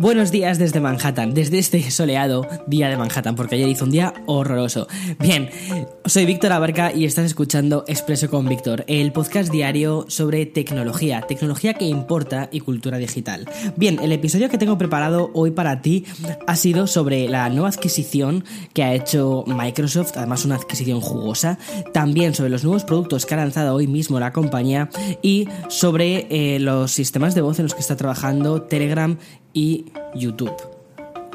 Buenos días desde Manhattan, desde este soleado día de Manhattan, porque ayer hizo un día horroroso. Bien, soy Víctor Abarca y estás escuchando Expreso con Víctor, el podcast diario sobre tecnología, tecnología que importa y cultura digital. Bien, el episodio que tengo preparado hoy para ti ha sido sobre la nueva adquisición que ha hecho Microsoft, además una adquisición jugosa, también sobre los nuevos productos que ha lanzado hoy mismo la compañía y sobre eh, los sistemas de voz en los que está trabajando Telegram y YouTube.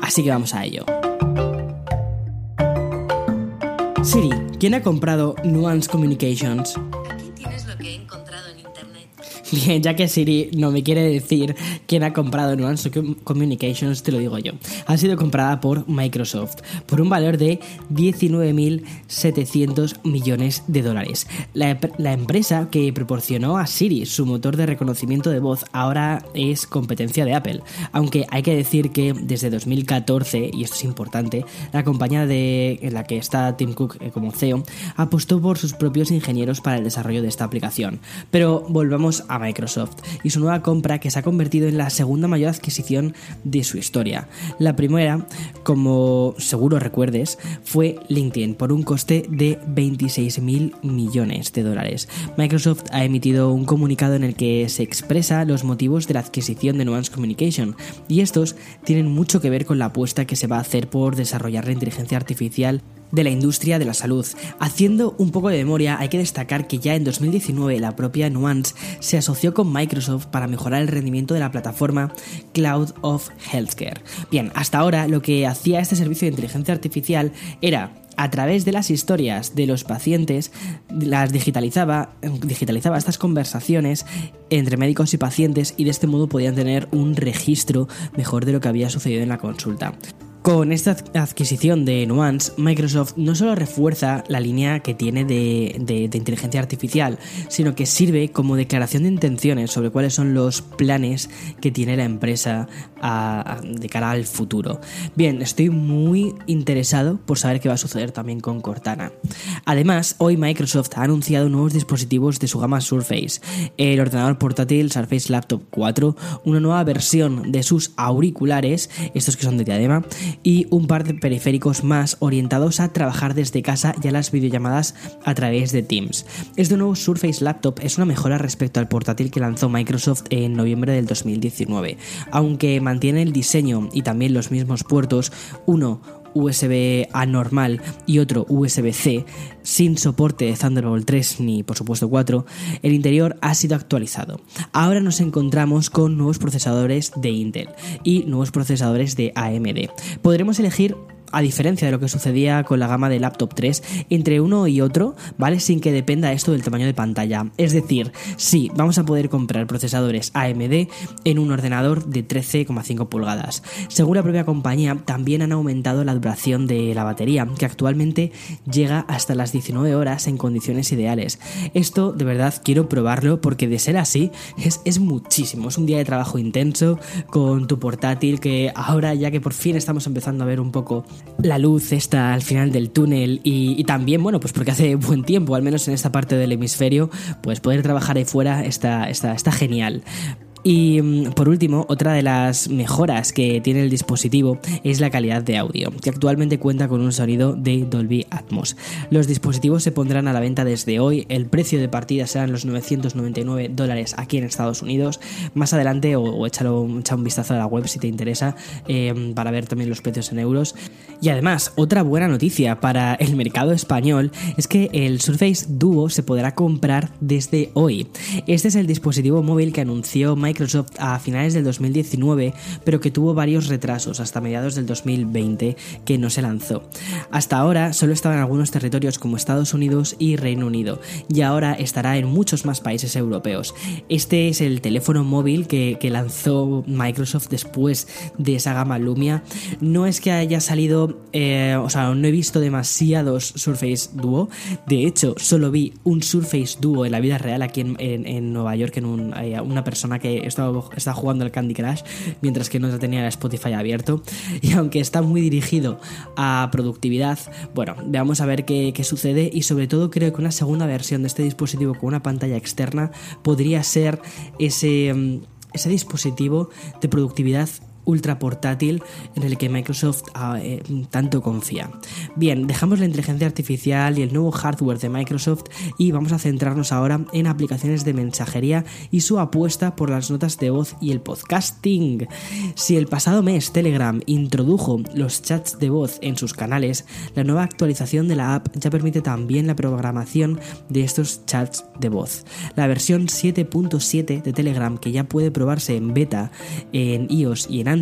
Así que vamos a ello. Siri, ¿quién ha comprado Nuance Communications? Ya que Siri no me quiere decir quién ha comprado Nuance Communications, te lo digo yo. Ha sido comprada por Microsoft por un valor de 19.700 millones de dólares. La, la empresa que proporcionó a Siri su motor de reconocimiento de voz ahora es competencia de Apple. Aunque hay que decir que desde 2014, y esto es importante, la compañía de, en la que está Tim Cook eh, como CEO apostó por sus propios ingenieros para el desarrollo de esta aplicación. Pero volvamos a Microsoft y su nueva compra que se ha convertido en la segunda mayor adquisición de su historia. La primera, como seguro recuerdes, fue LinkedIn por un coste de 26.000 millones de dólares. Microsoft ha emitido un comunicado en el que se expresa los motivos de la adquisición de Nuance Communication y estos tienen mucho que ver con la apuesta que se va a hacer por desarrollar la inteligencia artificial de la industria de la salud. Haciendo un poco de memoria, hay que destacar que ya en 2019 la propia Nuance se asoció con Microsoft para mejorar el rendimiento de la plataforma Cloud of Healthcare. Bien, hasta ahora lo que hacía este servicio de inteligencia artificial era a través de las historias de los pacientes, las digitalizaba, digitalizaba estas conversaciones entre médicos y pacientes y de este modo podían tener un registro mejor de lo que había sucedido en la consulta. Con esta adquisición de Nuance, Microsoft no solo refuerza la línea que tiene de, de, inteligencia artificial, sino que sirve como declaración de intenciones sobre cuáles son los planes que tiene la empresa a, de cara al futuro. Bien, estoy muy interesado por saber qué va a suceder también con Cortana. Además, hoy Microsoft ha anunciado nuevos dispositivos de su gama Surface, el ordenador portátil Surface Laptop 4, una nueva versión de sus auriculares, estos que son de diadema, y un par de periféricos más orientados a trabajar desde casa y a las videollamadas a través de Teams. Este nuevo Surface Laptop es una mejora respecto al portátil que lanzó Microsoft en noviembre del 2019, aunque mantiene el diseño y también los mismos puertos, uno USB A normal y otro USB-C sin soporte de Thunderbolt 3 ni por supuesto 4, el interior ha sido actualizado. Ahora nos encontramos con nuevos procesadores de Intel y nuevos procesadores de AMD. Podremos elegir a diferencia de lo que sucedía con la gama de laptop 3, entre uno y otro, ¿vale? Sin que dependa esto del tamaño de pantalla. Es decir, sí, vamos a poder comprar procesadores AMD en un ordenador de 13,5 pulgadas. Según la propia compañía, también han aumentado la duración de la batería, que actualmente llega hasta las 19 horas en condiciones ideales. Esto, de verdad, quiero probarlo porque de ser así, es, es muchísimo. Es un día de trabajo intenso con tu portátil que ahora, ya que por fin estamos empezando a ver un poco la luz está al final del túnel y, también, bueno, pues porque hace buen tiempo, al menos en esta parte del hemisferio, pues poder trabajar ahí fuera está, está, está genial. Y mm, por último, otra de las mejoras que tiene el dispositivo es la calidad de audio, que actualmente cuenta con un sonido de Dolby Atmos. Los dispositivos se pondrán a la venta desde hoy, el precio de partida serán los 999 dólares aquí en Estados Unidos. Más adelante, o, o échalo, echa un vistazo a la web si te interesa, eh, para ver también los precios en euros. Y además, otra buena noticia para el mercado español es que el Surface Duo se podrá comprar desde hoy. Este es el dispositivo móvil que anunció Microsoft a finales del 2019, pero que tuvo varios retrasos hasta mediados del 2020 que no se lanzó. Hasta ahora solo estaba en algunos territorios como Estados Unidos y Reino Unido, y ahora estará en muchos más países europeos. Este es el teléfono móvil que, lanzó Microsoft después de esa gama Lumia. No es que haya salido eh, o sea, no he visto demasiados Surface Duo. De hecho, solo vi un Surface Duo en la vida real aquí en, Nueva York, en una persona que estaba, jugando al Candy Crush mientras que no tenía el Spotify abierto. Y aunque está muy dirigido a productividad, bueno, veamos a ver qué, qué sucede y sobre todo creo que una segunda versión de este dispositivo con una pantalla externa podría ser ese, mm, ese dispositivo de productividad ultra portátil en el que Microsoft ah, eh, tanto confía. Bien, dejamos la inteligencia artificial y el nuevo hardware de Microsoft y vamos a centrarnos ahora en aplicaciones de mensajería y su apuesta por las notas de voz y el podcasting. Si el pasado mes Telegram introdujo los chats de voz en sus canales, la nueva actualización de la app ya permite también la programación de estos chats de voz. La versión 7.7 de Telegram, que ya puede probarse en beta en iOS y en Android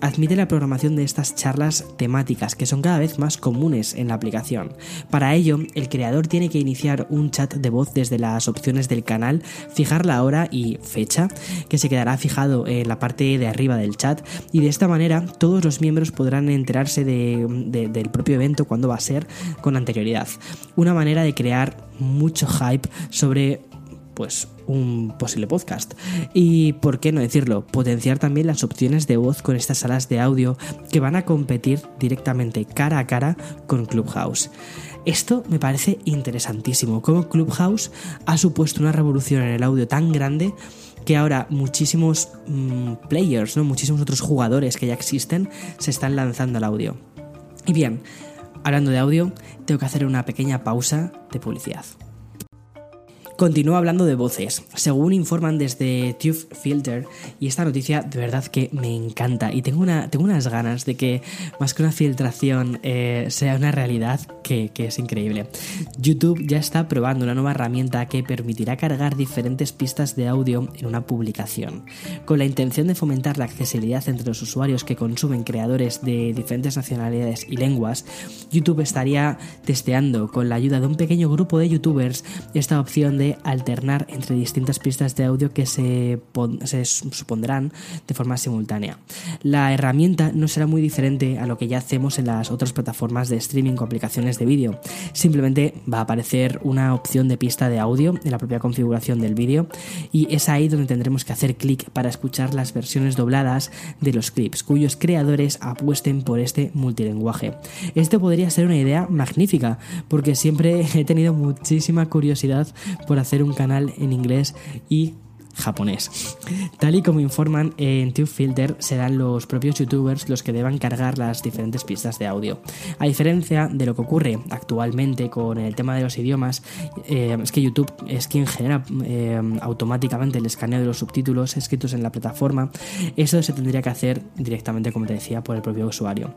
admite la programación de estas charlas temáticas que son cada vez más comunes en la aplicación. Para ello, el creador tiene que iniciar un chat de voz desde las opciones del canal, fijar la hora y fecha, que se quedará fijado en la parte de arriba del chat, y de esta manera todos los miembros podrán enterarse del propio evento cuando va a ser con anterioridad. Una manera de crear mucho hype sobre pues un posible podcast. Y por qué no decirlo, potenciar también las opciones de voz con estas salas de audio que van a competir directamente cara a cara con Clubhouse. Esto me parece interesantísimo, como Clubhouse ha supuesto una revolución en el audio tan grande que ahora muchísimos mm, players, ¿no? muchísimos otros jugadores que ya existen, se están lanzando al audio. Y bien, hablando de audio, tengo que hacer una pequeña pausa de publicidad. Continúa hablando de voces. Según informan desde Tube Filter, y esta noticia de verdad que me encanta y tengo, una, tengo unas ganas de que más que una filtración eh, sea una realidad que, que, es increíble. YouTube ya está probando una nueva herramienta que permitirá cargar diferentes pistas de audio en una publicación. Con la intención de fomentar la accesibilidad entre los usuarios que consumen creadores de diferentes nacionalidades y lenguas, YouTube estaría testeando con la ayuda de un pequeño grupo de youtubers esta opción de alternar entre distintas pistas de audio que se, se supondrán de forma simultánea. La herramienta no será muy diferente a lo que ya hacemos en las otras plataformas de streaming o aplicaciones de vídeo. Simplemente va a aparecer una opción de pista de audio en la propia configuración del vídeo y es ahí donde tendremos que hacer clic para escuchar las versiones dobladas de los clips cuyos creadores apuesten por este multilenguaje. Esto podría ser una idea magnífica porque siempre he tenido muchísima curiosidad por hacer un canal en inglés y japonés. Tal y como informan en TubeFilter, serán los propios youtubers los que deban cargar las diferentes pistas de audio. A diferencia de lo que ocurre actualmente con el tema de los idiomas, eh, es que YouTube es quien genera eh, automáticamente el escaneo de los subtítulos escritos en la plataforma. Eso se tendría que hacer directamente, como te decía, por el propio usuario.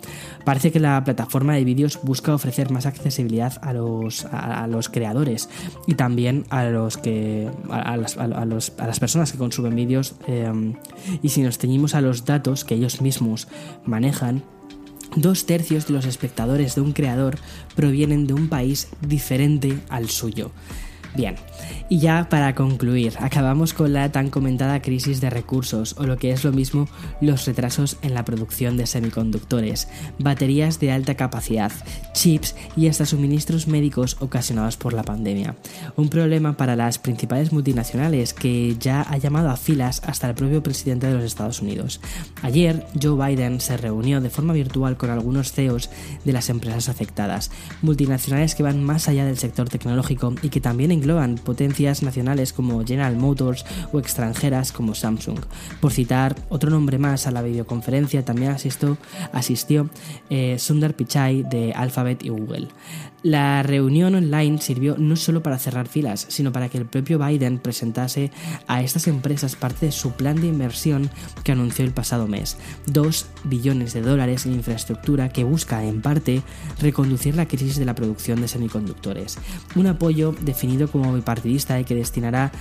Parece que la plataforma de vídeos busca ofrecer más accesibilidad a los, a, los creadores y también a los que a, las, a las personas que consumen vídeos em, y si nos ceñimos a los datos que ellos mismos manejan, dos tercios de los espectadores de un creador provienen de un país diferente al suyo. Bien, y ya para concluir, acabamos con la tan comentada crisis de recursos, o lo que es lo mismo, los retrasos en la producción de semiconductores, baterías de alta capacidad, chips y hasta suministros médicos ocasionados por la pandemia. Un problema para las principales multinacionales que ya ha llamado a filas hasta el propio presidente de los Estados Unidos. Ayer, Joe Biden se reunió de forma virtual con algunos CEOs de las empresas afectadas, multinacionales que van más allá del sector tecnológico y que también engloban potencias nacionales como General Motors o extranjeras como Samsung. Por citar otro nombre más a la videoconferencia, también asistió, asistió eh, Sundar Pichai de Alphabet y Google. La reunión online sirvió no solo para cerrar filas, sino para que el propio Biden presentase a estas empresas parte de su plan de inversión que anunció el pasado mes, 2 billones de dólares en infraestructura que busca en parte reconducir la crisis de la producción de semiconductores. Un apoyo definido como bipartidista y que destinará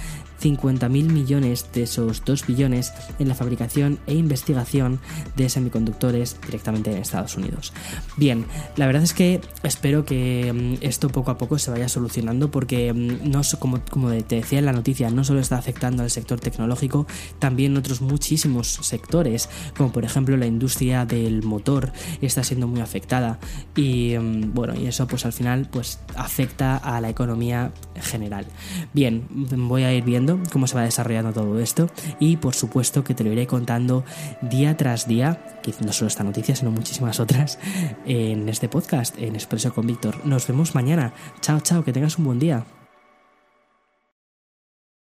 50.000 millones de esos 2 billones en la fabricación e investigación de semiconductores directamente en Estados Unidos. Bien, la verdad es que espero que mm, esto poco a poco se vaya solucionando porque mm, no como, como te decía en la noticia, no solo está afectando al sector tecnológico, también otros muchísimos sectores, como por ejemplo la industria del motor está siendo muy afectada y mm, bueno, y eso pues al final pues afecta a la economía general. Bien, voy a ir cómo se va desarrollando todo esto y por supuesto que te lo iré contando día tras día, que no solo esta noticia, sino muchísimas otras en este podcast, en Expreso con Víctor. Nos vemos mañana. Chao, chao, que tengas un buen día.